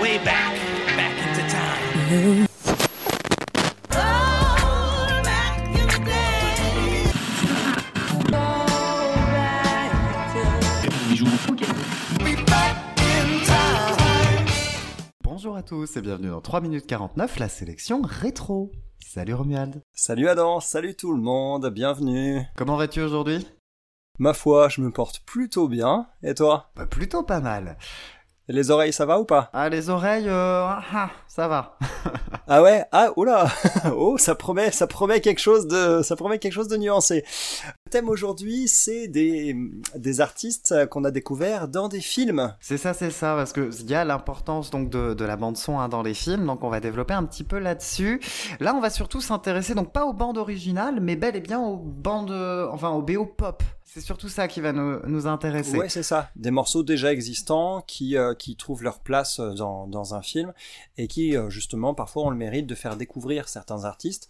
way back, back into time. Bonjour à tous et bienvenue dans 3 minutes 49, la sélection rétro. Salut Romuald. Salut Adam, salut tout le monde, bienvenue. Comment vas-tu aujourd'hui? Ma foi, je me porte plutôt bien. Et toi? Bah plutôt pas mal. Les oreilles, ça va ou pas? Ah les oreilles, euh, ah, ah, ça va. Ah ouais? Ah, oula Oh, ça promet, ça promet quelque chose de, ça promet quelque chose de nuancé. Le thème aujourd'hui, c'est des, des artistes qu'on a découverts dans des films. C'est ça, c'est ça, parce que il y a l'importance donc de, de la bande son hein, dans les films, donc on va développer un petit peu là-dessus. Là, on va surtout s'intéresser donc pas aux bandes originales, mais bel et bien aux bandes, euh, enfin aux BO pop. C'est surtout ça qui va nous, nous intéresser. Ouais, c'est ça. Des morceaux déjà existants qui, euh, qui trouvent leur place dans, dans un film et qui, euh, justement, parfois ont le mérite de faire découvrir certains artistes.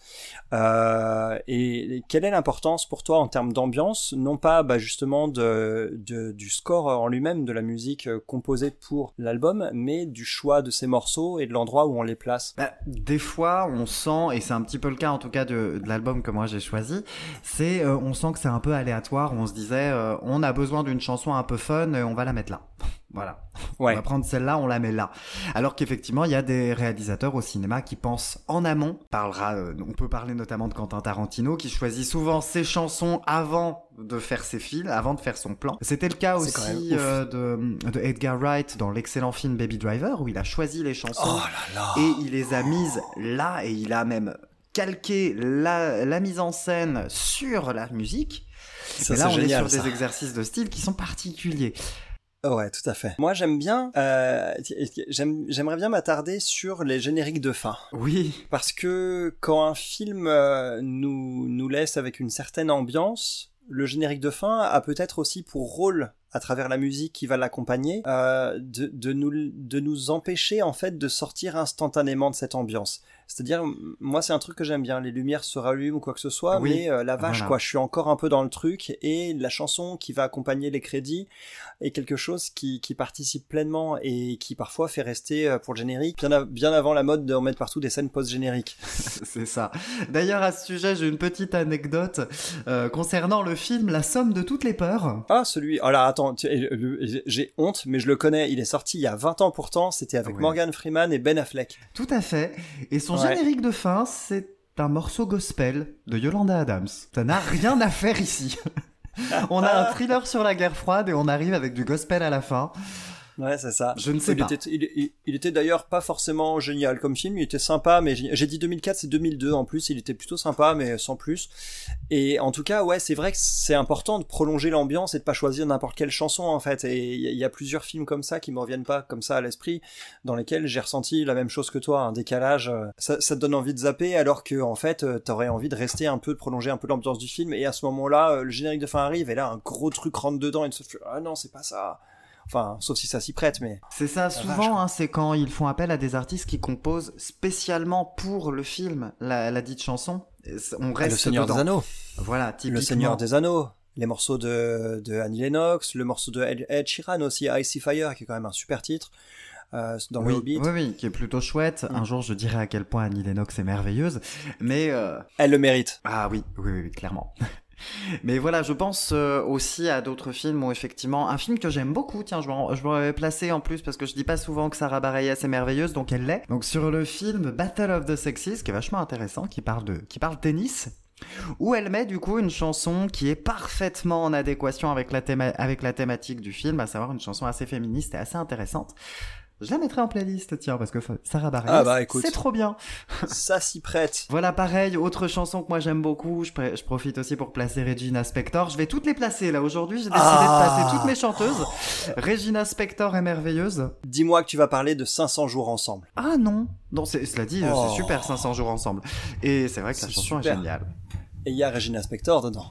Euh, et quelle est l'importance pour toi en termes d'ambiance? Non pas bah, justement de, de, du score en lui-même, de la musique euh, composée pour l'album, mais du choix de ces morceaux et de l'endroit où on les place. Bah, des fois, on sent, et c'est un petit peu le cas en tout cas de, de l'album que moi j'ai choisi, c'est euh, on sent que c'est un peu aléatoire. On se disait, euh, on a besoin d'une chanson un peu fun, et on va la mettre là. Voilà. Ouais. On va prendre celle-là, on la met là. Alors qu'effectivement, il y a des réalisateurs au cinéma qui pensent en amont. On Parlera, euh, on peut parler notamment de Quentin Tarantino qui choisit souvent ses chansons avant de faire ses films, avant de faire son plan. C'était le cas aussi euh, de, de Edgar Wright dans l'excellent film Baby Driver où il a choisi les chansons Oh là là et il les a mises là et il a même calqué la, la mise en scène sur la musique. Ça, Mais là, on génial, est sur ça. des exercices de style qui sont particuliers. Ouais, tout à fait. Moi, j'aime bien, euh, j'aime- j'aimerais bien m'attarder sur les génériques de fin. Oui, Parce que quand un film euh, nous, nous laisse avec une certaine ambiance, le générique de fin a peut-être aussi pour rôle, à travers la musique qui va l'accompagner, euh, de, de, nous, de nous empêcher en fait de sortir instantanément de cette ambiance. C'est-à-dire, moi c'est un truc que j'aime bien, les lumières se rallument ou quoi que ce soit, Oui, mais euh, la vache voilà. quoi, je suis encore un peu dans le truc et la chanson qui va accompagner les crédits est quelque chose qui, qui participe pleinement et qui parfois fait rester euh, pour le générique bien, bien avant la mode de remettre partout des scènes post-génériques. c'est ça. D'ailleurs, à ce sujet, j'ai une petite anecdote euh, concernant le film La somme de toutes les peurs. Ah, celui. Oh là, attends, j'ai honte, mais je le connais. Il est sorti il y a 20 ans pourtant. C'était avec. Morgan Freeman et Ben Affleck. Tout à fait. Et son Ouais. générique de fin, c'est un morceau gospel de Yolanda Adams. Ça n'a rien à faire ici. on a un thriller sur la guerre froide et on arrive avec du gospel à la fin. Ouais, c'est ça. Je ne sais il pas. Était, il, il- il était d'ailleurs pas forcément génial comme film. Il était sympa, mais j'ai dit 2004, c'est 2002 en plus. Il était plutôt sympa, mais sans plus. Et en tout cas, ouais, c'est vrai que c'est important de prolonger l'ambiance et de pas choisir n'importe quelle chanson en fait. Et il y, a- il y a plusieurs films comme ça qui me reviennent pas comme ça à l'esprit, dans lesquels j'ai ressenti la même chose que toi, un décalage. euh, Ça, ça te donne envie de zapper, alors que en fait, euh, t'aurais envie de rester un peu, de prolonger un peu l'ambiance du film. Et à ce moment-là, euh, le générique de fin arrive, et là, un gros truc rentre dedans, et tu te fais, ah non, c'est pas ça. Enfin, sauf si ça s'y prête, mais. C'est ça, souvent, hein, c'est quand ils font appel à des artistes qui composent spécialement pour le film la, la dite chanson. On reste le Seigneur dedans. des Anneaux. Voilà, typiquement. Le Seigneur des Anneaux. Les morceaux de, de Annie Lennox, le morceau de Ed, Ed Sheeran aussi, Icy Fire, qui est quand même un super titre, euh, dans Oui, le Hobbit. oui, oui, qui est plutôt chouette. Mm. Un jour, je dirai à quel point Annie Lennox est merveilleuse. Mais euh, Elle le mérite. Ah oui, oui, oui, oui, clairement. Mais voilà, je pense euh, aussi à d'autres films où effectivement, un film que j'aime beaucoup, tiens, je m'en- m'aurais placé en plus parce que je dis pas souvent que Sarah Bareilles est merveilleuse, donc elle l'est. Donc sur le film Battle of the Sexes, qui est vachement intéressant, qui parle de, qui parle tennis, où elle met du coup une chanson qui est parfaitement en adéquation avec la thématique du film, à savoir une chanson assez féministe et assez intéressante. Je la mettrai en playlist, tiens, parce que Sarah Bareilles, Ah bah, écoute. c'est trop bien. Ça s'y prête. Voilà, pareil, autre chanson que moi j'aime beaucoup, je, pr- je profite aussi pour placer Regina Spector. Je vais toutes les placer là aujourd'hui, j'ai décidé Ah. de placer toutes mes chanteuses. Regina Spector est merveilleuse. Dis-moi que tu vas parler de 500 jours ensemble. Ah non Non, c'est- cela dit, Oh. c'est super 500 jours ensemble. Et c'est vrai que la chanson super. est géniale. Et il y a Regina Spector dedans.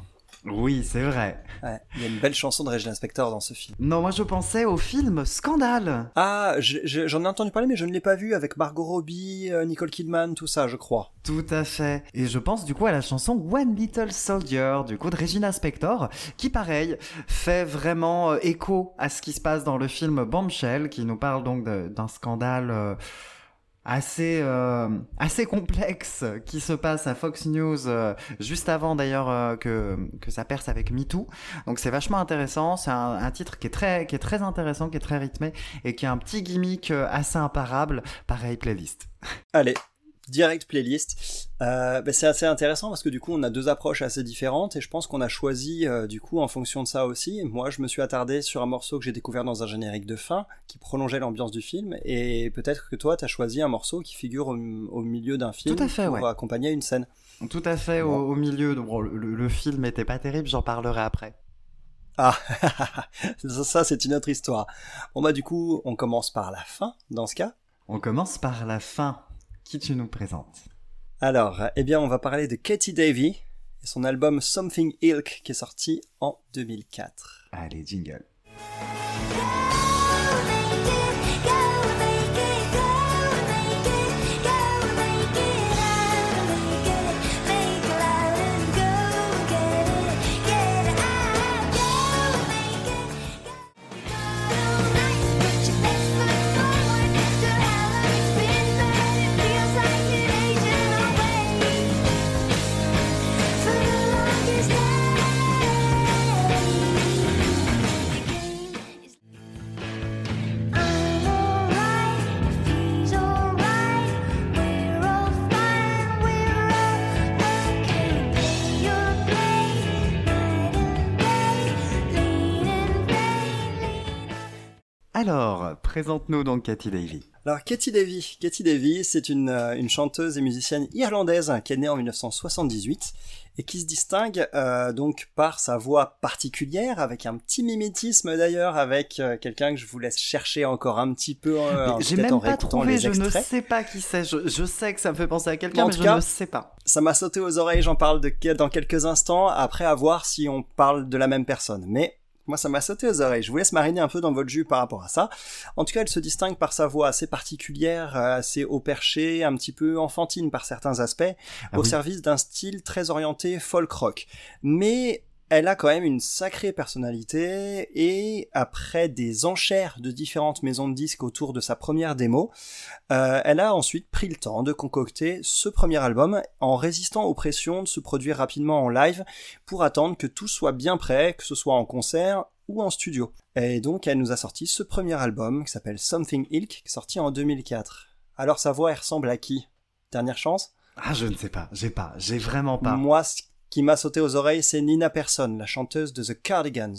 Oui, c'est vrai. Ouais, il y a une belle chanson de Regina Spektor dans ce film. Non, moi je pensais au film Scandale. Ah, j'en ai entendu parler, mais je ne l'ai pas vu avec Margot Robbie, euh, Nicole Kidman, tout ça, je crois. Tout à fait. Et je pense du coup à la chanson One Little Soldier, du coup de Regina Spektor, qui pareil fait vraiment euh, écho à ce qui se passe dans le film Bombshell, qui nous parle donc d'un scandale. Euh, assez euh, assez complexe qui se passe à Fox News euh, juste avant d'ailleurs euh, que que ça perce avec MeToo. Donc c'est vachement intéressant, c'est un, un, titre qui est très qui est très intéressant, qui est très rythmé et qui a un petit gimmick assez imparable. Pareil playlist. Allez, direct playlist. Euh, bah, c'est assez intéressant parce que du coup on a deux approches assez différentes et je pense qu'on a choisi euh, du coup en fonction de ça aussi. Moi je me suis attardé sur un morceau que j'ai découvert dans un générique de fin qui prolongeait l'ambiance du film et peut-être que toi tu as choisi un morceau qui figure au, milieu d'un film Tout à fait, pour accompagner une scène. Tout à fait au, milieu. Bon, le, le, film était pas terrible, j'en parlerai après. Ah, ça c'est une autre histoire. Bon bah du coup on commence par la fin dans ce cas. On commence par la fin qui tu nous présentes Alors, eh bien, on va parler de Katie Davy et son album Something Ilk qui est sorti en 2004. Allez, jingle. Alors, présente-nous donc Katy Davy. Alors Katy Davy, Katy Davy, c'est une, euh, une, chanteuse et musicienne irlandaise qui est née en 1978 et qui se distingue euh, donc par sa voix particulière, avec un petit mimétisme d'ailleurs, avec euh, quelqu'un que je vous laisse chercher encore un petit peu. J'ai même pas trouvé, je ne sais pas qui c'est. Je, sais que ça me fait penser à quelqu'un, mais je ne sais pas. Ça m'a sauté aux oreilles. J'en parle de, dans quelques instants après à voir si on parle de la même personne. Mais moi, ça m'a sauté aux oreilles. Je vous laisse mariner un peu dans votre jus par rapport à ça. En tout cas, elle se distingue par sa voix assez particulière, euh, assez haut perché, un petit peu enfantine par certains aspects, ah au service d'un style très orienté folk rock. Mais elle a quand même une sacrée personnalité et après des enchères de différentes maisons de disques autour de sa première démo, euh, elle a ensuite pris le temps de concocter ce premier album en résistant aux pressions de se produire rapidement en live pour attendre que tout soit bien prêt, que ce soit en concert ou en studio. Et donc elle nous a sorti ce premier album qui s'appelle Something Ilk, sorti en 2004. Alors sa voix elle ressemble à qui? Dernière chance? Ah je ne sais pas, j'ai pas, j'ai vraiment pas. Moi qui m'a sauté aux oreilles, c'est Nina Persson, la chanteuse de The Cardigans.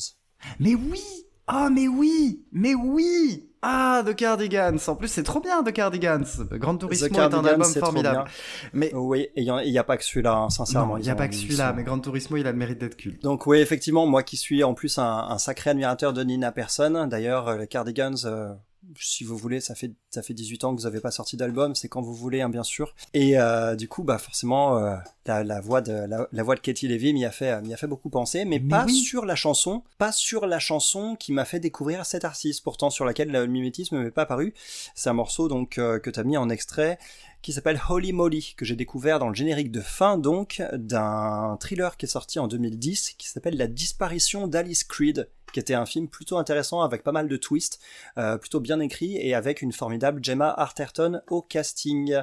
Mais oui Ah, mais oui Mais oui ah, The Cardigans. En plus, c'est trop bien, The Cardigans. Grand Turismo est un album formidable. Mais oui, il n'y a, pas que celui-là, hein, sincèrement. Il n'y a pas que celui-là, mais Grand Turismo, il a le mérite d'être culte. Donc oui, effectivement, moi qui suis en plus un, sacré admirateur de Nina Persson. D'ailleurs, euh, The Cardigans, euh, si vous voulez, ça fait ça fait 18 ans que vous n'avez pas sorti d'album, c'est quand vous voulez, hein, bien sûr. Et euh, du coup, bah forcément, euh, la, voix de la, voix de Katie Levy m'y a fait m'y a fait beaucoup penser, mais, pas sur la chanson, pas sur la chanson qui m'a fait découvrir cet artiste, pourtant sur laquelle le mimétisme m'est pas apparu. C'est un morceau donc euh, que tu as mis en extrait qui s'appelle Holy Molly, que j'ai découvert dans le générique de fin donc d'un thriller qui est sorti en 2010 qui s'appelle La disparition d'Alice Creed, qui était un film plutôt intéressant avec pas mal de twists, euh, plutôt bien écrit et avec une formidable Gemma Arterton au casting.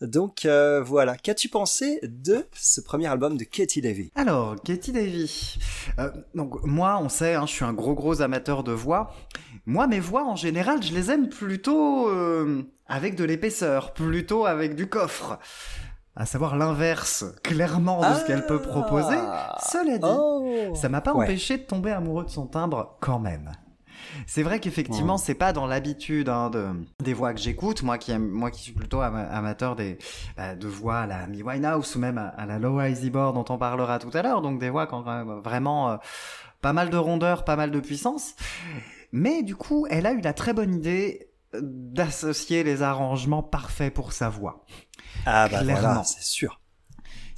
Donc euh, voilà, qu'as-tu pensé de ce premier album de Katie Davy? Alors, Katie Davy, euh, donc moi on sait, hein, je suis un gros gros amateur de voix. Moi mes voix en général, je les aime plutôt avec de l'épaisseur, plutôt avec du coffre. À savoir l'inverse, clairement, de ce qu'elle peut proposer. Ah. Cela dit, oh. ça m'a pas empêché de tomber amoureux de son timbre quand même. C'est vrai qu'effectivement, c'est pas dans l'habitude hein, de, des voix que j'écoute. Moi qui aime, moi qui suis plutôt amateur des, bah, de voix à la Mi Winehouse ou même à, la Low Easy Board dont on parlera tout à l'heure. Donc des voix qui ont vraiment euh, pas mal de rondeur, pas mal de puissance. Mais du coup, elle a eu la très bonne idée d'associer les arrangements parfaits pour sa voix. Ah bah voilà, c'est sûr.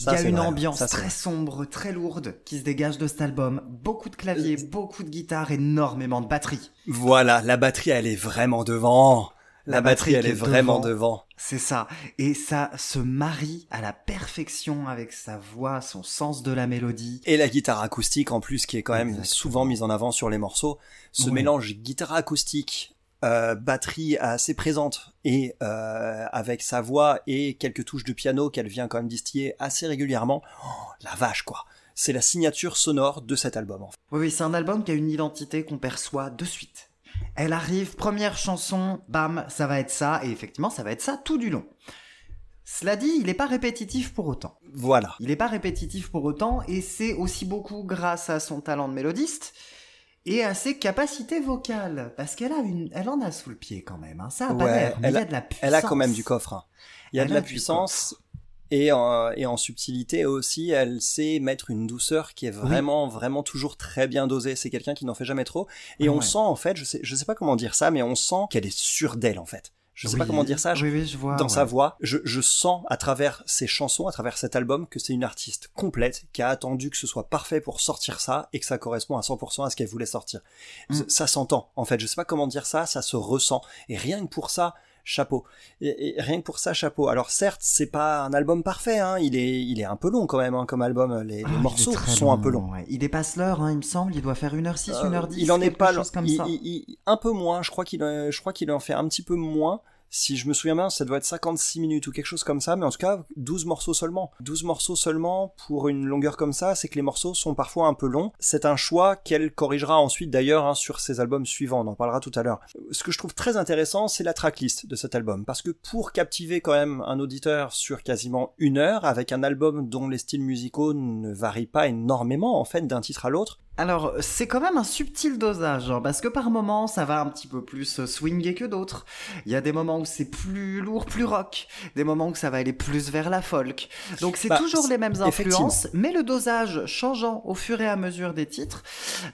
Il y a une ambiance très sombre, très lourde qui se dégage de cet album. Beaucoup de claviers, euh, beaucoup de guitares, énormément de batterie. Voilà, la batterie, elle est vraiment devant. La, batterie, elle est, vraiment devant. C'est ça. Et ça se marie à la perfection avec sa voix, son sens de la mélodie. Et la guitare acoustique en plus, qui est quand même souvent mise en avant sur les morceaux. Ce mélange guitare acoustique, euh, batterie assez présente et euh, avec sa voix et quelques touches de piano qu'elle vient quand même distiller assez régulièrement. Oh, la vache quoi. C'est la signature sonore de cet album. En fait. Oui, oui c'est un album qui a une identité qu'on perçoit de suite. Elle arrive, première chanson, bam, ça va être ça, et effectivement, ça va être ça tout du long. Cela dit, il n'est pas répétitif pour autant. Voilà. Il n'est pas répétitif pour autant, et c'est aussi beaucoup grâce à son talent de mélodiste et à ses capacités vocales, parce qu'elle a une, elle en a sous le pied quand même. Hein. Ça a pas l'air, mais il y a de la puissance. Elle a quand même du coffre. Hein. Il y a de la puissance. Et en, et en subtilité aussi, elle sait mettre une douceur qui est vraiment, vraiment toujours très bien dosée. C'est quelqu'un qui n'en fait jamais trop. Et on sent, en fait, je sais, je sais pas comment dire ça, mais on sent qu'elle est sûre d'elle, en fait. Je sais pas comment dire ça. Je, vois, dans sa voix, je, je, sens à travers ses chansons, à travers cet album, que c'est une artiste complète qui a attendu que ce soit parfait pour sortir ça et que ça correspond à 100% à ce qu'elle voulait sortir. Mm. Ça s'entend. En fait, je sais pas comment dire ça, ça se ressent. Et rien que pour ça, chapeau. Et, rien que pour ça, chapeau. Alors certes, c'est pas un album parfait, hein. il est, il est un peu long quand même hein, comme album. Les, ah, morceaux sont un peu longs. Il dépasse l'heure, hein, il me semble. Il doit faire 1h06, 1h10. Il en est pas comme ça. un peu moins. Je crois qu'il, je crois qu'il en fait un petit peu moins si je me souviens bien, ça doit être 56 minutes ou quelque chose comme ça, mais en tout cas, 12 morceaux seulement. 12 morceaux seulement pour une longueur comme ça, c'est que les morceaux sont parfois un peu longs. C'est un choix qu'elle corrigera ensuite d'ailleurs hein, sur ses albums suivants, on en parlera tout à l'heure. Ce que je trouve très intéressant, c'est la tracklist de cet album, parce que pour captiver quand même un auditeur sur quasiment une heure, avec un album dont les styles musicaux ne varient pas énormément en fait d'un titre à l'autre, alors, c'est quand même un subtil dosage, hein, parce que par moments, ça va un petit peu plus swinguer que d'autres. Il y a des moments où c'est plus lourd, plus rock, des moments où ça va aller plus vers la folk. Donc c'est bah, toujours les mêmes influences, mais le dosage changeant au fur et à mesure des titres,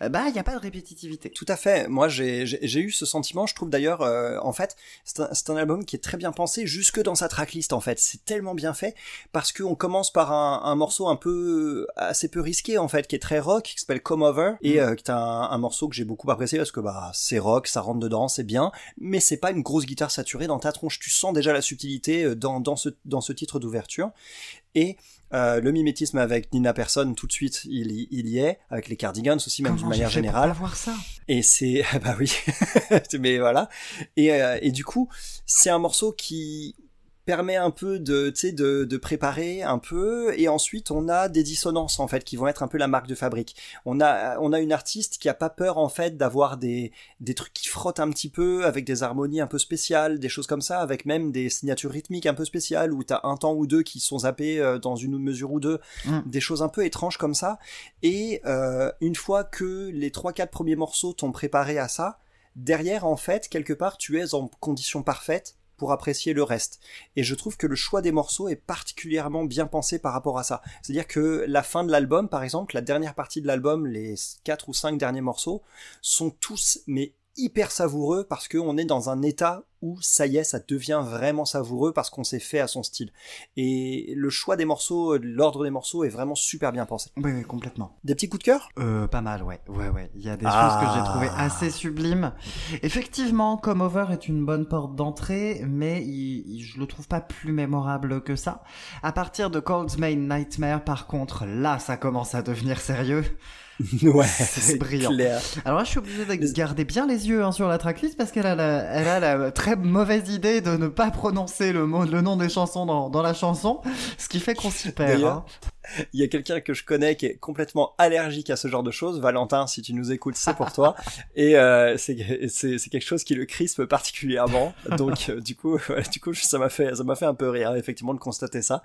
euh, bah il n'y a pas de répétitivité. Tout à fait. Moi, j'ai eu ce sentiment. Je trouve d'ailleurs, euh, en fait, c'est un, un, album qui est très bien pensé, jusque dans sa tracklist. En fait, c'est tellement bien fait parce qu'on commence par un, un morceau un peu assez peu risqué en fait, qui est très rock, qui s'appelle Come Et mm. euh, qui est un, morceau que j'ai beaucoup apprécié parce que bah c'est rock, ça rentre dedans, c'est bien, mais c'est pas une grosse guitare saturée dans ta tronche. Tu sens déjà la subtilité euh, dans, dans ce dans ce titre d'ouverture et euh, le mimétisme avec Nina Persson, tout de suite, il, il y est, avec les Cardigans aussi, même d'une manière générale. Pas voir ça? Et c'est, bah oui, mais voilà. Et, et du coup, c'est un morceau qui, permet un peu de, de, de préparer un peu et ensuite on a des dissonances en fait qui vont être un peu la marque de fabrique. On a on a une artiste qui a pas peur en fait d'avoir des des trucs qui frottent un petit peu avec des harmonies un peu spéciales, des choses comme ça avec même des signatures rythmiques un peu spéciales où t'as un temps ou deux qui sont zappés euh, dans une mesure ou deux, mm. des choses un peu étranges comme ça et euh, une fois que les trois quatre premiers morceaux t'ont préparé à ça, derrière en fait quelque part tu es en condition parfaite pour apprécier le reste. Et je trouve que le choix des morceaux est particulièrement bien pensé par rapport à ça. C'est-à-dire que la fin de l'album, par exemple, la dernière partie de l'album, les quatre ou cinq derniers morceaux, sont tous mais hyper savoureux parce qu'on est dans un état où ça y est, ça devient vraiment savoureux parce qu'on s'est fait à son style. Et le choix des morceaux, l'ordre des morceaux est vraiment super bien pensé. Oui, complètement. Des petits coups de cœur? Euh, Pas mal, ouais. Ouais, ouais. Il y a des choses que j'ai trouvées ah. assez sublimes. Effectivement, Come Over est une bonne porte d'entrée, mais je le trouve pas plus mémorable que ça. À partir de Cold's Main Nightmare, par contre, là, ça commence à devenir sérieux. ouais, c'est brillant. Alors là, je suis obligé de garder bien les yeux hein, sur la tracklist parce qu'elle a, la, elle a la très mauvaise idée de ne pas prononcer le, mot, le nom des chansons dans, dans la chanson, ce qui fait qu'on s'y perd. Hein. Il y a quelqu'un que je connais qui est complètement allergique à ce genre de choses. Valentin, si tu nous écoutes, c'est pour toi. Et euh, c'est quelque chose qui le crispe particulièrement. Donc euh, du coup, du coup, ça m'a fait ça m'a fait un peu rire effectivement de constater ça.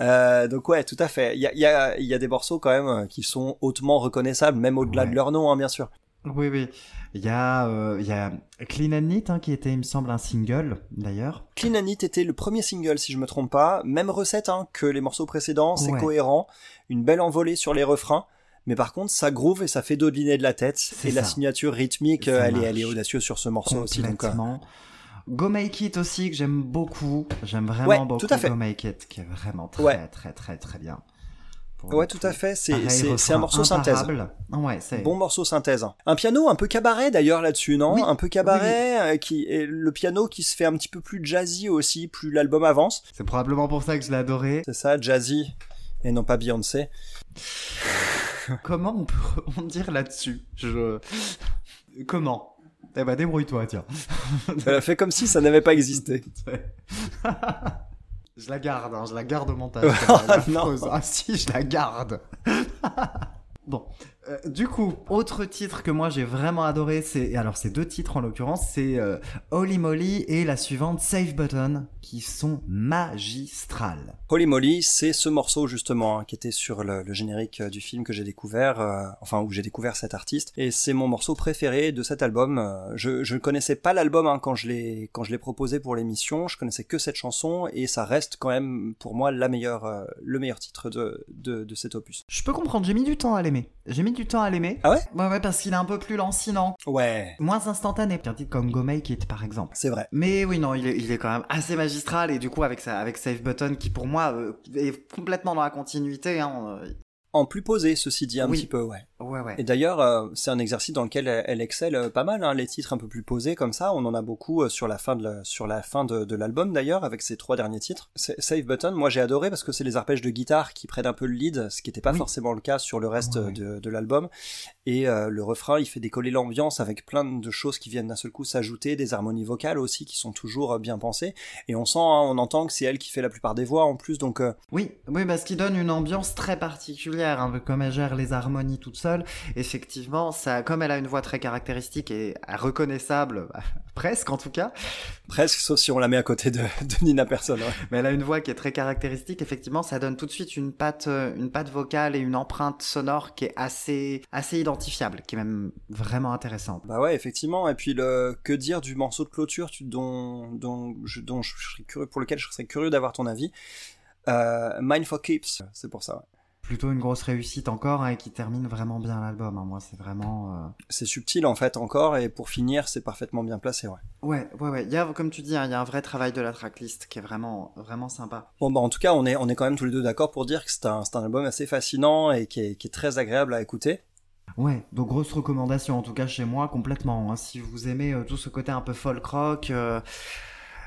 Euh, donc ouais, tout à fait. Il y a, y, a, y a des morceaux quand même qui sont hautement reconnaissables, même au-delà de leur nom, hein, bien sûr. Oui, oui. Il y a, euh, il y a Clean and Neat, hein, qui était, il me semble, un single, d'ailleurs. Clean and Neat était le premier single, si je me trompe pas. Même recette hein, que les morceaux précédents, c'est cohérent. Une belle envolée sur les refrains. Mais par contre, ça groove et ça fait dodeliner de la tête. Et la signature rythmique, elle est, elle est audacieuse sur ce morceau aussi. Donc, euh, Go Make It aussi, que j'aime beaucoup. J'aime vraiment Ouais, beaucoup tout à fait. Go Make It, qui est vraiment très, Ouais. très, très, très bien. Ouais, tout à fait. C'est un morceau synthèse. Ouais. Bon morceau synthèse. Un piano un peu cabaret d'ailleurs là-dessus, non? Oui, Un peu cabaret, euh, qui le piano qui se fait un petit peu plus jazzy aussi, plus l'album avance. C'est probablement pour ça que je l'ai adoré. C'est ça, jazzy et non pas Beyoncé. Comment on peut rebondir là-dessus? Je. Comment? Eh ben, débrouille-toi, tiens. Elle a fait comme si ça n'avait pas existé. je la garde, hein, je la garde au montage. Non. Ah si, je la garde. bon, euh, du coup, autre titre que moi j'ai vraiment adoré, c'est alors c'est deux titres en l'occurrence, c'est euh, Holy Moly et la suivante Save Button, qui sont magistrales. Holy Moly, c'est ce morceau justement hein, qui était sur le, le générique euh, du film que j'ai découvert, euh, enfin où j'ai découvert cet artiste, et c'est mon morceau préféré de cet album. Je ne connaissais pas l'album hein, quand je l'ai quand je l'ai proposé pour l'émission, je connaissais que cette chanson et ça reste quand même pour moi la meilleure le meilleur titre de, de de cet opus. Je peux comprendre, j'ai mis du temps à l'aimer. J'ai mis du temps à l'aimer. Ah ouais? Ouais, ouais, parce qu'il est un peu plus lancinant, Ouais, moins instantané qu'un titre comme Go Make It par exemple. c'est vrai. Mais oui, non, il est, il est quand même assez magistral et du coup avec, sa, avec Save Button qui pour moi euh, est complètement dans la continuité. Hein, euh, En plus posé, ceci dit un Oui. petit peu, ouais. Ouais, ouais. Et d'ailleurs, euh, c'est un exercice dans lequel elle, elle excelle euh, pas mal, hein, les titres un peu plus posés comme ça. On en a beaucoup euh, sur la fin de la- sur la fin de, de l'album d'ailleurs, avec ses trois derniers titres. Save Button, moi j'ai adoré parce que c'est les arpèges de guitare qui prennent un peu le lead, ce qui n'était pas Oui. forcément le cas sur le reste Ouais, de, de l'album. Et le refrain, il fait décoller l'ambiance avec plein de choses qui viennent d'un seul coup s'ajouter, des harmonies vocales aussi qui sont toujours bien pensées. Et on sent, hein, on entend que c'est elle qui fait la plupart des voix en plus, donc Oui, oui, parce qu'il donne une ambiance très particulière, hein, comme elle gère les harmonies toute seule. Effectivement, ça, comme elle a une voix très caractéristique et reconnaissable, presque en tout cas, presque, sauf si on la met à côté de, de Nina Persson. ouais. mais elle a une voix qui est très caractéristique. Effectivement, ça donne tout de suite une patte, euh, une patte vocale et une empreinte sonore qui est assez, assez identifiable, qui est même vraiment intéressante. Bah ouais, effectivement. Et puis le que dire du morceau de clôture tu, dont, dont, je, dont je serais curieux, pour lequel je serais curieux d'avoir ton avis. Euh, Mine for Keeps, c'est pour ça. ouais. Plutôt une grosse réussite encore hein, et qui termine vraiment bien l'album. hein. Moi, c'est vraiment. euh, C'est subtil en fait encore, et pour finir, c'est parfaitement bien placé. Ouais. Ouais, ouais, ouais. Il y a, comme tu dis, hein, il y a un vrai travail de la tracklist qui est vraiment, vraiment sympa. Bon bah en tout cas, on est on est quand même tous les deux d'accord pour dire que c'est un un album assez fascinant et qui est, qui est très agréable à écouter. Ouais, donc grosse recommandation, en tout cas chez moi, complètement. hein. Si vous aimez euh, tout ce côté un peu folk rock, euh,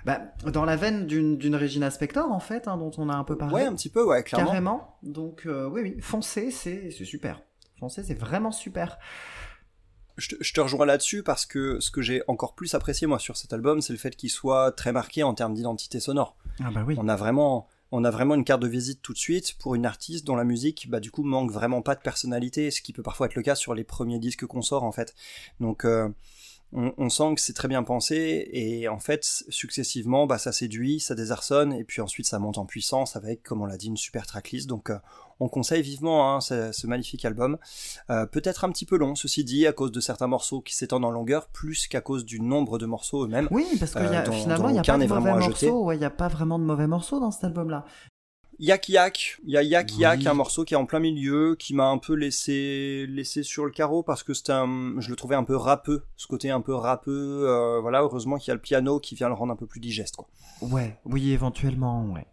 bah, dans la veine d'une Regina Spector, en fait, hein, dont on a un peu parlé. Ouais, un petit peu, ouais, clairement. Carrément. Donc, euh, oui, oui, foncez, c'est c'est super. Foncez, c'est vraiment super. Je te, je te rejoins là-dessus parce que ce que j'ai encore plus apprécié moi sur cet album, c'est le fait qu'il soit très marqué en termes d'identité sonore. Ah bah oui. On a vraiment, on a vraiment une carte de visite tout de suite pour une artiste dont la musique, bah du coup, manque vraiment pas de personnalité, ce qui peut parfois être le cas sur les premiers disques qu'on sort en fait. Donc, euh, on, on sent que c'est très bien pensé et en fait, successivement, bah ça séduit, ça désarçonne et puis ensuite ça monte en puissance avec, comme on l'a dit, une super tracklist. Donc, euh, on conseille vivement hein, ce, ce magnifique album. Euh, Peut-être un petit peu long, ceci dit, à cause de certains morceaux qui s'étendent en longueur, plus qu'à cause du nombre de morceaux eux-mêmes. Oui, parce que Euh, y a, dont- finalement, il n'y a pas de mauvais morceaux. Ouais, il n'y a pas vraiment de mauvais morceaux dans cet album-là. Yak Yak, il y a Yak Yak, Oui. un morceau qui est en plein milieu, qui m'a un peu laissé laissé sur le carreau parce que c'était un, je le trouvais un peu râpeux, ce côté un peu râpeux. euh, voilà, heureusement qu'il y a le piano qui vient le rendre un peu plus digeste, quoi. Ouais, oui, éventuellement, ouais.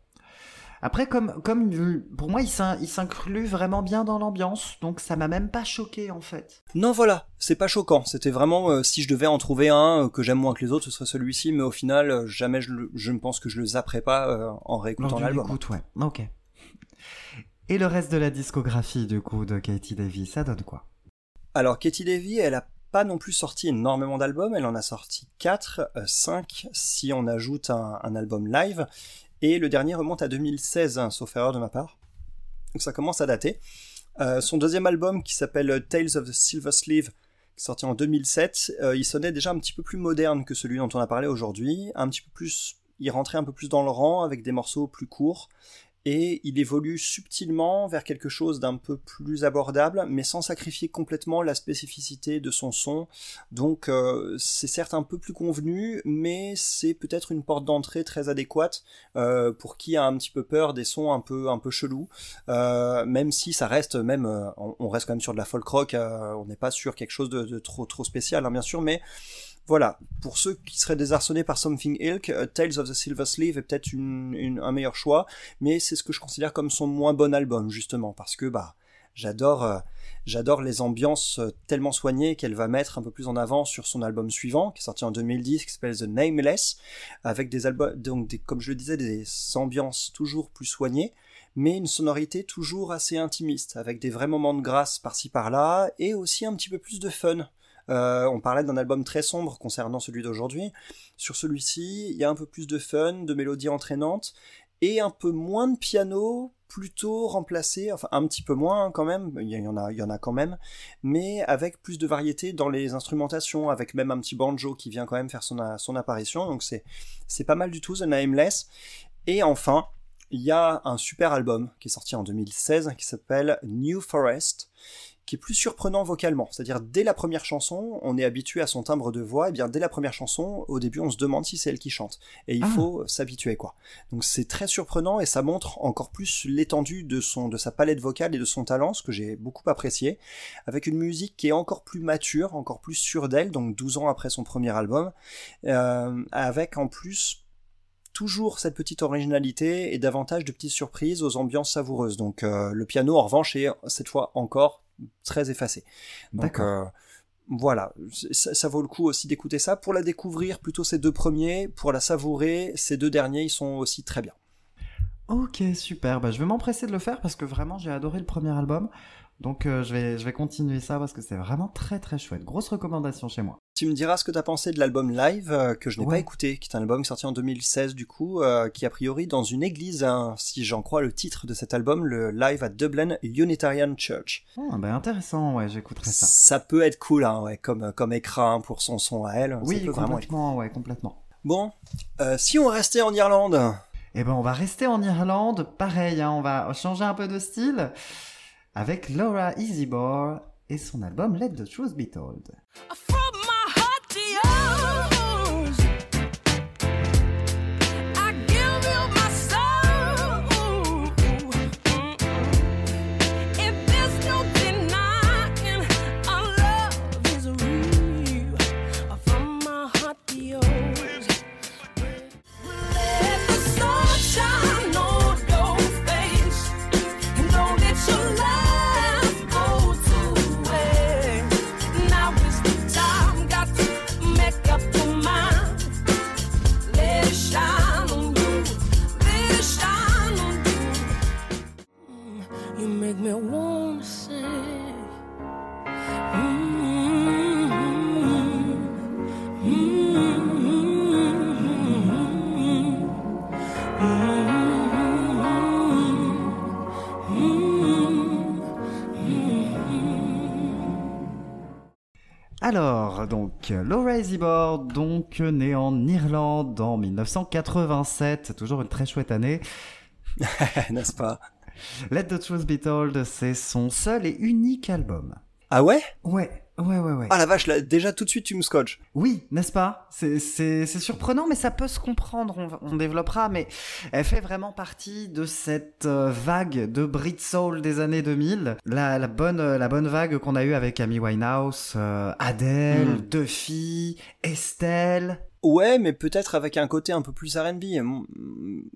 Après, comme, comme euh, pour moi, il s'in- il s'inclut vraiment bien dans l'ambiance, donc ça m'a même pas choqué en fait. Non, voilà, c'est pas choquant. C'était vraiment, euh, si je devais en trouver un euh, que j'aime moins que les autres, ce serait celui-ci, mais au final, euh, jamais je, le- je ne pense que je le zapperai pas en réécoutant l'album. ouais. Ok. Et le reste de la discographie, du coup, de Katie Davy, ça donne quoi? Alors, Katie Levy, elle a pas non plus sorti énormément d'albums, elle en a sorti 4, 5 si on ajoute un, un album live, et le dernier remonte à 2016, hein, sauf erreur de ma part. Donc ça commence à dater. Euh, son deuxième album, qui s'appelle Tales of the Silver Sleeve, sorti en 2007, euh, il sonnait déjà un petit peu plus moderne que celui dont on a parlé aujourd'hui, un petit peu plus, il rentrait un peu plus dans le rang avec des morceaux plus courts, et il évolue subtilement vers quelque chose d'un peu plus abordable, mais sans sacrifier complètement la spécificité de son son. Donc euh, c'est certes un peu plus convenu, mais c'est peut-être une porte d'entrée très adéquate euh, pour qui a un petit peu peur des sons un peu un peu chelous. Euh, même si ça reste même, on, reste quand même sur de la folk rock, on n'est pas sur quelque chose de, de trop trop spécial, hein, bien sûr, mais voilà, pour ceux qui seraient désarçonnés par Something Ilk, euh, Tales of the Silver Sleeve est peut-être un meilleur choix, mais c'est ce que je considère comme son moins bon album, justement, parce que bah j'adore euh, j'adore les ambiances euh, tellement soignées qu'elle va mettre un peu plus en avant sur son album suivant, qui est sorti en 2010, qui s'appelle The Nameless, avec des albums, donc comme je le disais, des ambiances toujours plus soignées, mais une sonorité toujours assez intimiste, avec des vrais moments de grâce par-ci par-là, et aussi un petit peu plus de fun. Euh, on parlait d'un album très sombre concernant celui d'aujourd'hui. Sur celui-ci, il y a un peu plus de fun, de mélodies entraînantes, et un peu moins de piano, plutôt remplacé, enfin un petit peu moins quand même, il y en a, y en a quand même, mais avec plus de variété dans les instrumentations, avec même un petit banjo qui vient quand même faire son, son apparition, donc c'est, c'est pas mal du tout, The Nameless. Et enfin, il y a un super album qui est sorti en 2016 qui s'appelle New Forest, qui est plus surprenant vocalement. C'est-à-dire, dès la première chanson, on est habitué à son timbre de voix, et bien dès la première chanson, au début, on se demande si c'est elle qui chante. Et il ah. faut s'habituer, quoi. Donc c'est très surprenant et ça montre encore plus l'étendue de son, de sa palette vocale et de son talent, ce que j'ai beaucoup apprécié, avec une musique qui est encore plus mature, encore plus sûre d'elle, donc 12 ans après son premier album, euh, avec en plus toujours cette petite originalité et davantage de petites surprises aux ambiances savoureuses. Donc euh, le piano en revanche est cette fois encore très effacé. D'accord. Euh, voilà, ça, vaut le coup aussi d'écouter ça. Pour la découvrir, plutôt ces deux premiers. Pour la savourer, ces deux derniers, ils sont aussi très bien. Ok, super. Bah, je vais m'empresser de le faire parce que vraiment, j'ai adoré le premier album. Donc euh, je, vais, je vais continuer ça parce que c'est vraiment très très chouette. Grosse recommandation chez moi. Tu me diras ce que tu as pensé de l'album live euh, que je n'ai pas écouté, qui est un album sorti en 2016 du coup, euh, qui a priori dans une église, hein, si j'en crois le titre de cet album, le live à Dublin Unitarian Church. Oh, ben intéressant, ouais, j'écouterai ça. Ça peut être cool, hein, ouais, comme, comme écran pour son son à elle. Oui, complètement, ouais, complètement. Bon, si on restait en Irlande. Eh ben on va rester en Irlande, pareil, hein, on va changer un peu de style avec Laura Easybore et son album Let the Truth Be Told. Donc, Laura Ezibor, donc née en Irlande en 1987, toujours une très chouette année. N'est-ce pas? Let the Truth Be Told, c'est son seul et unique album. Ah ouais? Ouais, Ouais, ouais, ouais. Ah la vache, là, déjà tout de suite tu me scotches. Oui, n'est-ce pas? C'est surprenant, mais ça peut se comprendre, on, développera, mais elle fait vraiment partie de cette euh, vague de Brit Soul des années 2000, la, la bonne, la bonne vague qu'on a eue avec Amy Winehouse, euh, Adele, hmm. Duffy, Estelle, Ouais, mais peut-être avec un côté un peu plus R&B.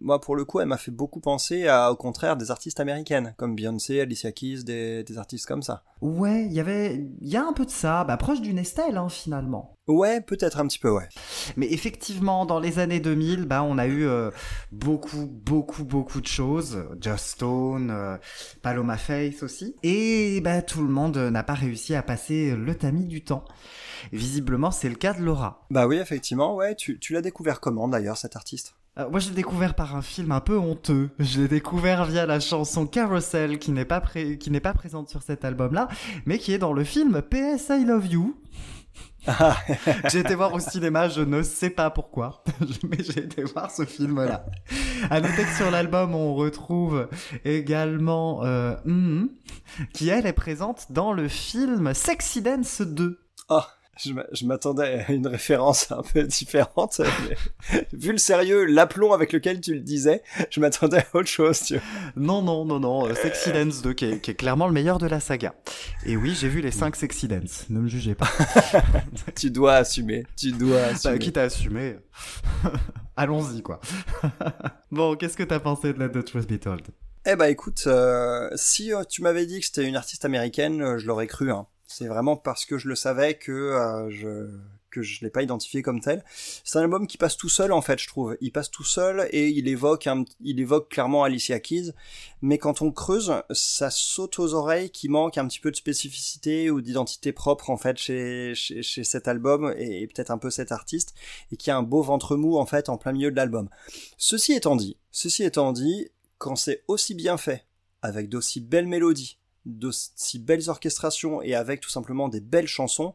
Moi, pour le coup, elle m'a fait beaucoup penser à, au contraire, des artistes américaines, comme Beyoncé, Alicia Keys, des, des artistes comme ça. Ouais, il y avait, il y a un peu de ça, bah, proche d'une Estelle, hein, finalement. Ouais, peut-être un petit peu, ouais. Mais effectivement, dans les années 2000, bah, on a eu euh, beaucoup, beaucoup, beaucoup de choses. Just Stone, euh, Paloma Faith aussi. Et bah, tout le monde n'a pas réussi à passer le tamis du temps. Visiblement, c'est le cas de Laura. Bah oui, effectivement, ouais. Tu, l'as découvert comment d'ailleurs, cet artiste? Euh, moi, je l'ai découvert par un film un peu honteux. Je l'ai découvert via la chanson Carousel, qui n'est pas, qui n'est pas présente sur cet album-là, mais qui est dans le film PS I Love You. j'ai été voir au cinéma, je ne sais pas pourquoi, mais j'ai été voir ce film-là. À noter que sur l'album, on retrouve également euh, qui elle est présente dans le film Sexy Dance 2. Ah, je m'attendais à une référence un peu différente. vu le sérieux, l'aplomb avec lequel tu le disais, je m'attendais à autre chose. Tu vois. Non, non, non, non. Euh, Sexy Dance 2, qui est, clairement le meilleur de la saga. Et oui, j'ai vu les 5 Sexy Dance. Ne me jugez pas. tu dois assumer. Tu dois bah, assumer. quitte à assumer. Allons-y, quoi. bon, qu'est-ce que t'as pensé de la The Truth Be Told Eh bah écoute, euh, si euh, tu m'avais dit que c'était une artiste américaine, je l'aurais cru. Hein. C'est vraiment parce que je le savais que euh, je que je l'ai pas identifié comme tel. C'est un album qui passe tout seul en fait, je trouve. Il passe tout seul et il évoque il évoque clairement Alicia Keys, mais quand on creuse, ça saute aux oreilles qui manque un petit peu de spécificité ou d'identité propre en fait chez, chez, cet album et, peut-être un peu cet artiste et qui a un beau ventre mou en fait en plein milieu de l'album. Ceci étant dit, ceci étant dit, quand c'est aussi bien fait avec d'aussi belles mélodies de si belles orchestrations et avec tout simplement des belles chansons,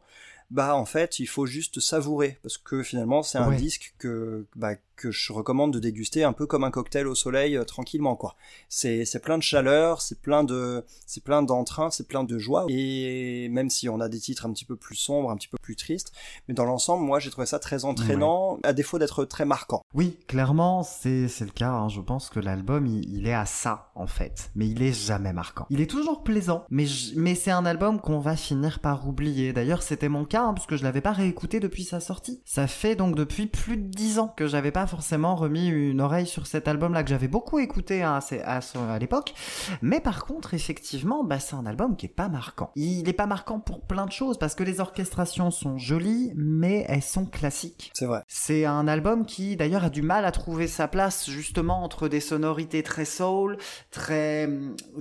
bah en fait il faut juste savourer. Parce que finalement c'est un disque que bah, que je recommande de déguster un peu comme un cocktail au soleil euh, tranquillement quoi. C'est plein de chaleur, c'est plein de c'est plein d'entrain, c'est plein de joie et même si on a des titres un petit peu plus sombres, un petit peu plus tristes, mais dans l'ensemble moi j'ai trouvé ça très entraînant à défaut d'être très marquant. Oui, clairement c'est c'est le cas. Hein. Je pense que l'album il, est à ça en fait, mais il est jamais marquant. Il est toujours plaisant, mais mais c'est un album qu'on va finir par oublier. D'ailleurs c'était mon cas hein, parce que je l'avais pas réécouté depuis sa sortie. Ça fait donc depuis plus de dix ans que j'avais pas forcément remis une oreille sur cet album-là que j'avais beaucoup écouté hein, à, à, l'époque. Mais par contre, effectivement, bah, c'est un album qui est pas marquant. Il est pas marquant pour plein de choses parce que les orchestrations sont jolies, mais elles sont classiques. C'est vrai. C'est un album qui, d'ailleurs, a du mal à trouver sa place justement entre des sonorités très soul, très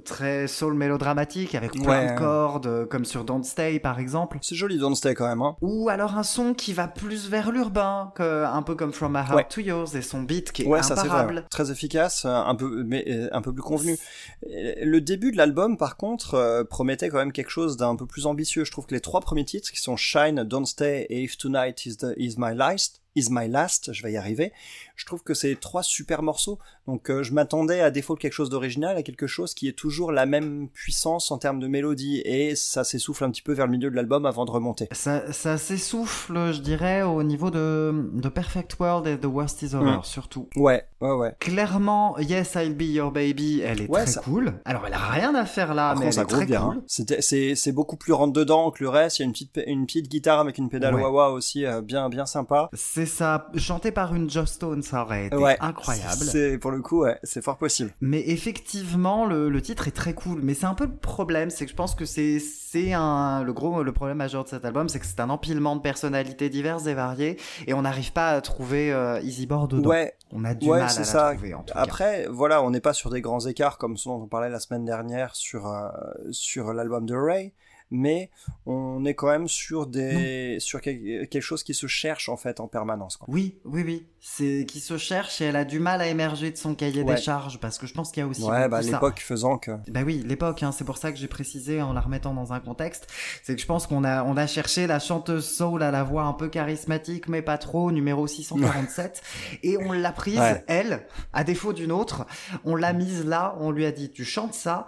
très soul mélodramatique avec plein de cordes, comme sur Don't Stay par exemple. C'est joli Don't Stay quand même. Hein. Ou alors un son qui va plus vers l'urbain, un peu comme From My Heart to Et son beat qui est ouais, imparable. Très efficace, un peu, mais euh, un peu plus convenu. Le début de l'album, par contre, euh, promettait quand même quelque chose d'un peu plus ambitieux. Je trouve que les trois premiers titres, qui sont Shine, Don't Stay et If Tonight is, the, is My Last, Is My Last, je vais y arriver. Je trouve que c'est trois super morceaux. Donc euh, je m'attendais à défaut de quelque chose d'original, à quelque chose qui est toujours la même puissance en termes de mélodie et ça s'essouffle un petit peu vers le milieu de l'album avant de remonter. Ça, ça s'essouffle, je dirais, au niveau de, de Perfect World et The Worst Is Over, mm. surtout. Ouais, ouais, ouais. Clairement, Yes, I'll Be Your Baby, elle est très cool. Alors elle a rien à faire là, mais elle est très bien, cool. Hein. C'est beaucoup plus rentre dedans que le reste. Il y a une petite, une petite guitare avec une pédale wah-wah aussi, euh, bien, bien sympa. C'est ça, chanté par une Joss Stone, ça aurait été incroyable. C'est pour le coup, ouais, c'est fort possible. Mais effectivement, le, le, titre est très cool. Mais c'est un peu le problème, c'est que je pense que c'est c'est un le gros le problème majeur de cet album, c'est que c'est un empilement de personnalités diverses et variées, et on n'arrive pas à trouver euh, Easy Board dedans. Ouais, on a du mal à ça. trouver. En tout Après, voilà, on n'est pas sur des grands écarts comme ce dont on parlait la semaine dernière sur euh, sur l'album de Ray mais on est quand même sur des sur quelque chose qui se cherche en fait en permanence. Quoi. Oui, oui, oui, c'est qui se cherche et elle a du mal à émerger de son cahier des charges parce que je pense qu'il y a aussi ouais, bah, l'époque faisant que bah oui, l'époque, hein, c'est pour ça que j'ai précisé en la remettant dans un contexte, c'est que je pense qu'on a on a cherché la chanteuse soul à la voix un peu charismatique mais pas trop, numéro 647, et on l'a prise elle, à défaut d'une autre, on l'a mise là, on lui a dit tu chantes ça.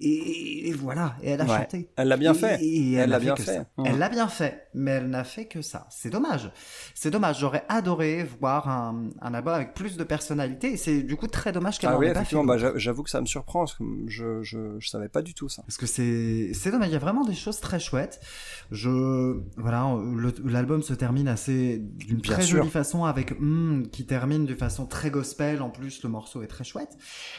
Et, voilà, et elle a chanté. Elle l'a bien elle, l'a bien fait. Elle l'a bien fait, mais elle n'a fait que ça. C'est dommage. C'est dommage. J'aurais adoré voir un, un, album avec plus de personnalité. Et c'est du coup très dommage qu'elle ah oui, pas fait. Bah, j'avoue que ça me surprend. je, je, je, savais pas du tout ça. Parce que c'est, c'est dommage. Il y a vraiment des choses très chouettes. Je, voilà, l'album se termine assez d'une très jolie façon avec hmm, qui termine d'une façon très gospel. En plus, le morceau est très chouette.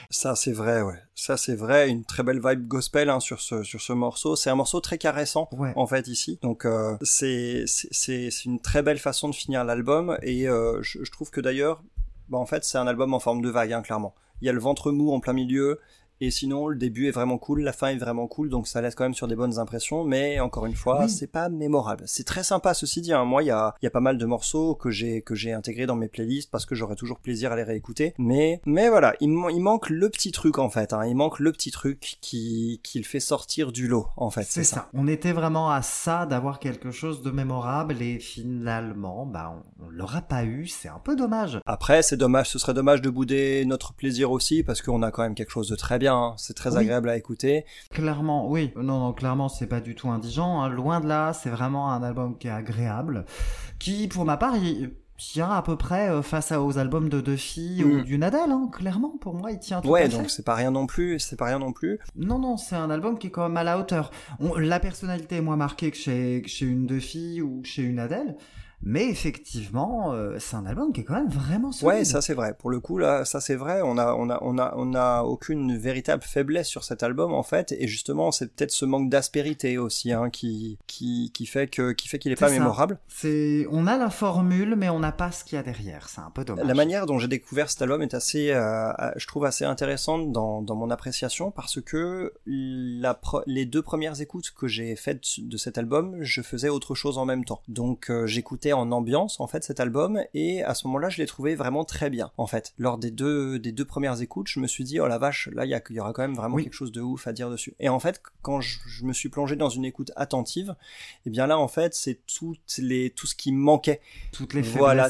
Ça, c'est vrai, ouais. Ça, c'est vrai. Une très belle vibe gospel hein, sur ce, sur ce morceau. C'est un morceau très caressant en fait ici. Donc euh, c'est c'est une très belle façon de finir l'album et euh, je, trouve que d'ailleurs, bah, en fait c'est un album en forme de vague hein, clairement. Il y a le ventre mou en plein milieu, et sinon, le début est vraiment cool, la fin est vraiment cool, donc ça laisse quand même sur des bonnes impressions. Mais encore une fois, c'est pas mémorable. C'est très sympa, ceci dit. Hein. Moi, il y a, y a pas mal de morceaux que j'ai que j'ai intégrés dans mes playlists parce que j'aurais toujours plaisir à les réécouter. Mais mais voilà, il, il manque le petit truc en fait. Hein. Il manque le petit truc qui qui le fait sortir du lot en fait. C'est ça. On était vraiment à ça d'avoir quelque chose de mémorable et finalement, bah on, on l'aura pas eu. C'est un peu dommage. Après, c'est dommage. Ce serait dommage de bouder notre plaisir aussi parce qu'on a quand même quelque chose de très bien bien, c'est très agréable à écouter. Clairement, oui. Non, non, clairement, c'est pas du tout indigent. Hein. Loin de là, c'est vraiment un album qui est agréable, qui, pour ma part, il tient à peu près euh, face aux albums de Duffy ou mm. d'une Adèle, hein. clairement, pour moi, il tient tout ouais, à donc c'est pas rien non plus, c'est pas rien non plus. Non, non, c'est un album qui est quand même à la hauteur. la personnalité est moins marquée que chez, que chez une Duffy ou chez une Adèle, mais effectivement, euh, c'est un album qui est quand même vraiment solide. Ouais, ça c'est vrai. Pour le coup, là, ça c'est vrai. On a, on a, on a, on a aucune véritable faiblesse sur cet album en fait. Et justement, c'est peut-être ce manque d'aspérité aussi hein, qui, qui, qui fait que, qui fait qu'il est, pas mémorable. C'est, on a la formule, mais on n'a pas ce qu'il y a derrière. C'est un peu dommage. La manière dont j'ai découvert cet album est assez, euh, je trouve assez intéressante dans, dans mon appréciation parce que la les deux premières écoutes que j'ai faites de cet album, je faisais autre chose en même temps. Donc euh, j'écoutais en ambiance en fait cet album et à ce moment-là je l'ai trouvé vraiment très bien en fait. Lors des deux des deux premières écoutes, je me suis dit oh la vache, là il y, aura quand même vraiment quelque chose de ouf à dire dessus. Et en fait quand je, me suis plongé dans une écoute attentive, et eh bien là en fait c'est toutes les tout ce qui manquait. Toutes les voilà,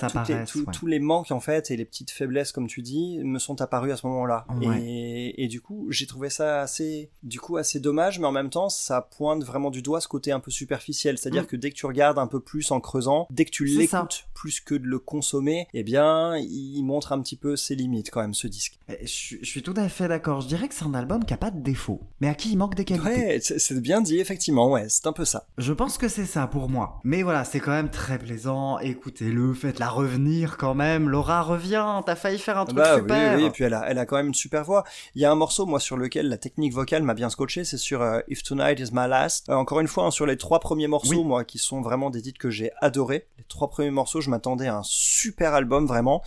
tous les manques en fait et les petites faiblesses comme tu dis me sont apparues à ce moment-là. Et, et du coup j'ai trouvé ça assez du coup assez dommage, mais en même temps ça pointe vraiment du doigt ce côté un peu superficiel, c'est-à-dire mm. que dès que tu regardes un peu plus en creusant, dès que tu l'écoutes plus que de le consommer, eh bien, il montre un petit peu ses limites quand même ce disque. Je, suis tout à fait d'accord. Je dirais que c'est un album qui a pas de défaut, mais à qui il manque des qualités. Ouais, c'est bien dit effectivement. Ouais, c'est un peu ça. Je pense que c'est ça pour moi. Mais voilà, c'est quand même très plaisant. Écoutez-le, faites-la revenir quand même. Laura revient. T'as failli faire un truc bah, super. Oui, oui, et puis elle a, elle a quand même une super voix. Il y a un morceau moi sur lequel la technique vocale m'a bien scotché, c'est sur euh, If Tonight Is My Last. Euh, encore une fois, hein, sur les trois premiers morceaux, moi, qui sont vraiment des titres que j'ai adorés. Les trois premiers morceaux je m'attendais à un super album vraiment.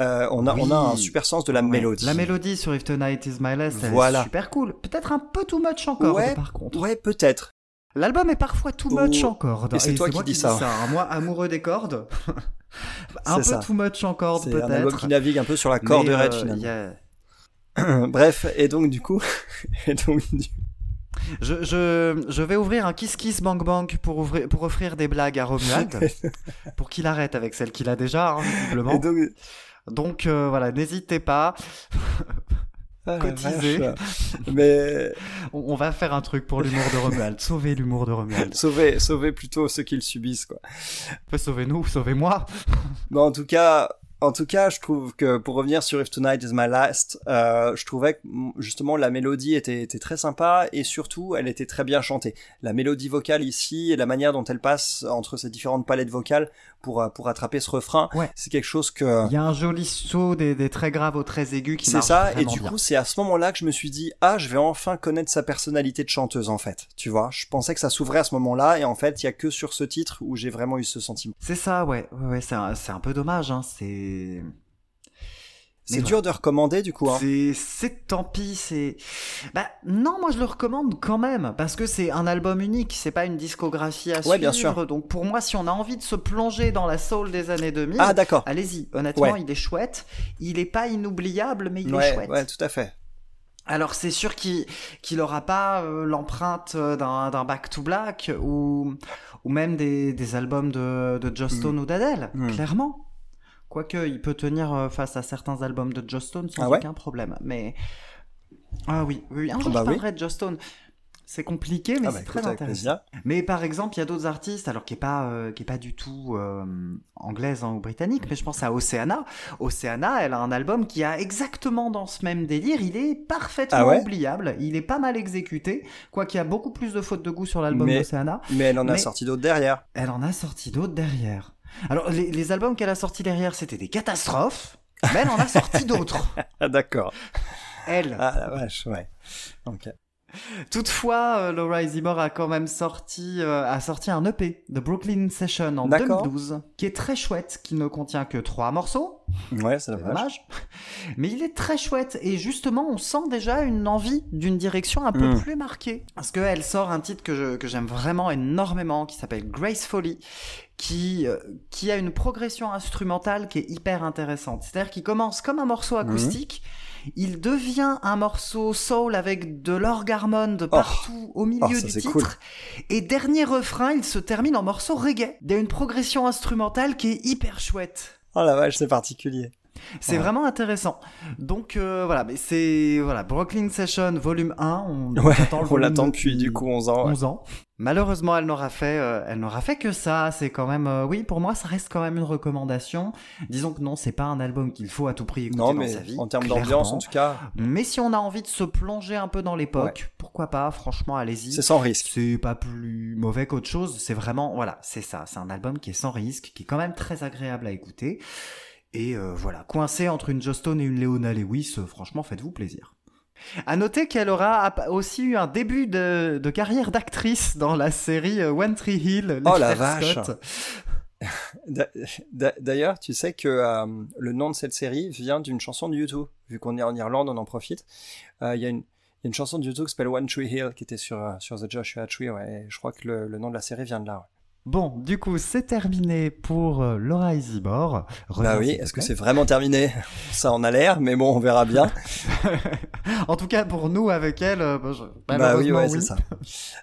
Euh, on, a, on a un super sens de la mélodie. La mélodie sur If Tonight Is My Last, voilà. est super cool. Peut-être un peu too much encore, par contre. Ouais, peut-être. L'album est parfois too much encore. Et c'est toi qui, dis ça. Hein. Moi, amoureux des cordes. un peu too much encore, peut-être. C'est un album qui navigue un peu sur la corde euh, finalement. Bref, et donc du coup, et donc du je, je, je, vais ouvrir un Kiss Kiss Bank Bank pour, ouvrir, pour offrir des blagues à Romuald, pour qu'il arrête avec celle qu'il a déjà, hein, visiblement. Donc, euh, voilà, n'hésitez pas. Ah, cotiser. Mais on, va faire un truc pour l'humour de Romuald. Sauver l'humour de Romuald. sauver, sauver plutôt ceux qui le subissent, quoi. Sauver nous, sauver moi. Mais en tout cas, en tout cas, je trouve que pour revenir sur If Tonight Is My Last, euh, je trouvais que justement la mélodie était, était, très sympa et surtout elle était très bien chantée. La mélodie vocale ici et la manière dont elle passe entre ces différentes palettes vocales pour euh, pour attraper ce refrain, c'est quelque chose que. Il y a un joli saut des, des très graves aux très aigus qui C'est ça et du coup c'est à ce moment-là que je me suis dit ah je vais enfin connaître sa personnalité de chanteuse en fait. Tu vois, je pensais que ça s'ouvrait à ce moment-là et en fait il y a que sur ce titre où j'ai vraiment eu ce sentiment. C'est ça ouais ouais, ouais c'est un, un peu dommage hein c'est c'est dur de recommander du coup. Hein. C'est tant pis, c'est. Bah non, moi je le recommande quand même parce que c'est un album unique, c'est pas une discographie à ouais, suivre. Bien sûr. Donc pour moi, si on a envie de se plonger dans la soul des années 2000, ah d'accord. Allez-y. Honnêtement, il est chouette. Il est pas inoubliable, mais il est chouette. Ouais, tout à fait. Alors c'est sûr qu'il qu'il aura pas euh, l'empreinte d'un Back to Black ou ou même des, des albums de de Joss Stone mm. ou d'Adele, mm. clairement. Quoique, il peut tenir euh, face à certains albums de Joss Stone sans ah aucun problème. Mais. Ah oui, oui, un jour ah bah je parlerai de Stone. C'est compliqué, mais ah c'est bah très intéressant. Mais par exemple, il y a d'autres artistes, alors qui est pas euh, qui est pas du tout euh, anglaise hein, ou britannique, mais je pense à Oceana. Oceana, elle a un album qui a exactement dans ce même délire. Il est parfaitement ah oubliable. Il est pas mal exécuté, quoique il y a beaucoup plus de fautes de goût sur l'album d'Oceana. Mais elle en a sorti d'autres derrière. Elle en a sorti d'autres derrière. Alors, les, albums qu'elle a sortis derrière, c'était des catastrophes, mais elle en a sorti d'autres. Ah, d'accord. Elle. Ah la vache, ouais. Ok. Toutefois, euh, Laura Isimore a quand même sorti, euh, a sorti un EP de Brooklyn Session en 2012, qui est très chouette, qui ne contient que trois morceaux. Ouais, c'est dommage. Mais il est très chouette et justement, on sent déjà une envie d'une direction un peu hmm. plus marquée. Parce qu'elle sort un titre que, que j'aime vraiment énormément, qui s'appelle Gracefully, qui, euh, qui a une progression instrumentale qui est hyper intéressante. C'est-à-dire qu'il commence comme un morceau acoustique. Il devient un morceau soul avec de l'orgarmone de oh. partout au milieu oh, du titre. Et dernier refrain, il se termine en morceau reggae. Il y a une progression instrumentale qui est hyper chouette. Oh la vache, c'est particulier. C'est vraiment intéressant. Donc euh, voilà, mais c'est voilà Brooklyn Session volume 1. On, ouais, on l'attend depuis du coup 11 ans. 11 ans. Malheureusement, elle n'aura fait, euh, elle n'aura fait que ça. C'est quand même, euh, oui, pour moi, ça reste quand même une recommandation. Disons que non, c'est pas un album qu'il faut à tout prix écouter non, dans mais sa vie. En termes d'ambiance, en tout cas. Mais si on a envie de se plonger un peu dans l'époque, pourquoi pas Franchement, allez-y. C'est sans risque. C'est pas plus mauvais qu'autre chose. C'est vraiment, voilà, c'est ça. C'est un album qui est sans risque, qui est quand même très agréable à écouter. Et euh, voilà, coincé entre une Stone et une Leona Lewis, euh, franchement, faites-vous plaisir. À noter qu'elle aura aussi eu un début de, carrière d'actrice dans la série euh, One Tree Hill. Oh la vache D'ailleurs, tu sais que le nom de cette série vient d'une chanson de YouTube. Vu qu'on est en Irlande, on en profite. Il y, a une chanson de YouTube qui s'appelle One Tree Hill qui était sur, sur The Joshua Tree. Ouais, je crois que le, nom de la série vient de là. Bon, du coup, c'est terminé pour euh, Laura Isibor. Bah oui, est-ce que c'est vraiment terminé? Ça en a l'air, mais bon, on verra bien. en tout cas, pour nous, avec elle, euh, bah, bah oui, ouais, c'est ça.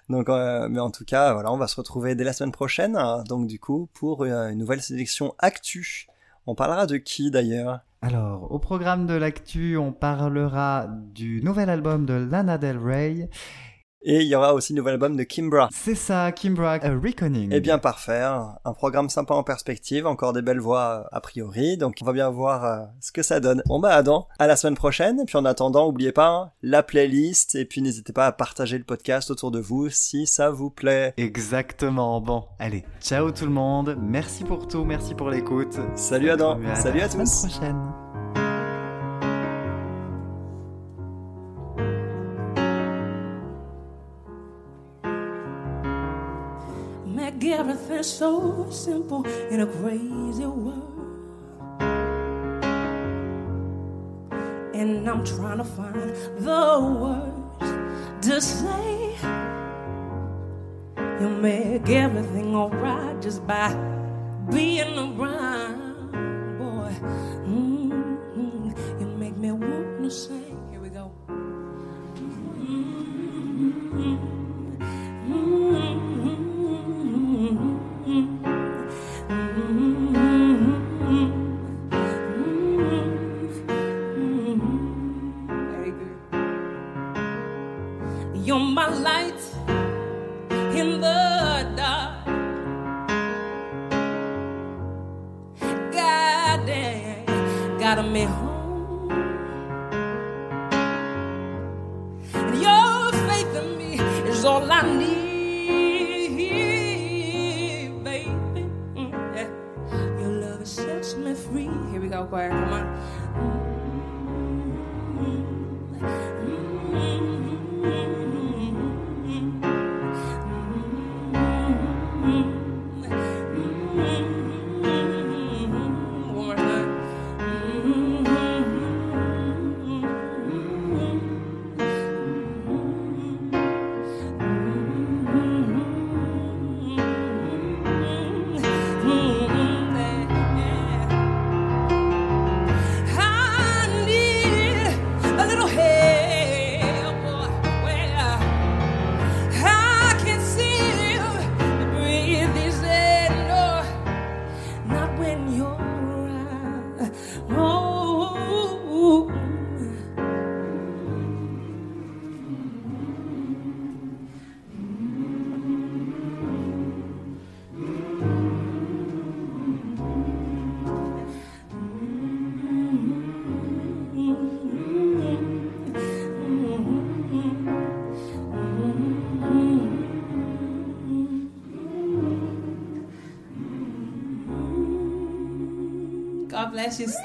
Donc, euh, mais en tout cas, voilà, on va se retrouver dès la semaine prochaine. Hein, donc, du coup, pour une nouvelle sélection Actu. On parlera de qui d'ailleurs? Alors, au programme de l'actu, on parlera du nouvel album de Lana Del Rey et il y aura aussi le nouvel album de Kimbra. C'est ça, Kimbra, A Reckoning. Eh bien parfait, un programme sympa en perspective, encore des belles voix a priori, donc on va bien voir euh, ce que ça donne. Bon bah Adam, à la semaine prochaine, et puis en attendant, n'oubliez pas hein, la playlist, et puis n'hésitez pas à partager le podcast autour de vous si ça vous plaît. Exactement, bon, allez, ciao tout le monde, merci pour tout, merci pour l'écoute. Salut Adam, salut à, tous. À la semaine prochaine. Everything so simple in a crazy world. And I'm trying to find the words to say. You make everything alright just by being around, boy. Mm-hmm. You make me want to sing. internet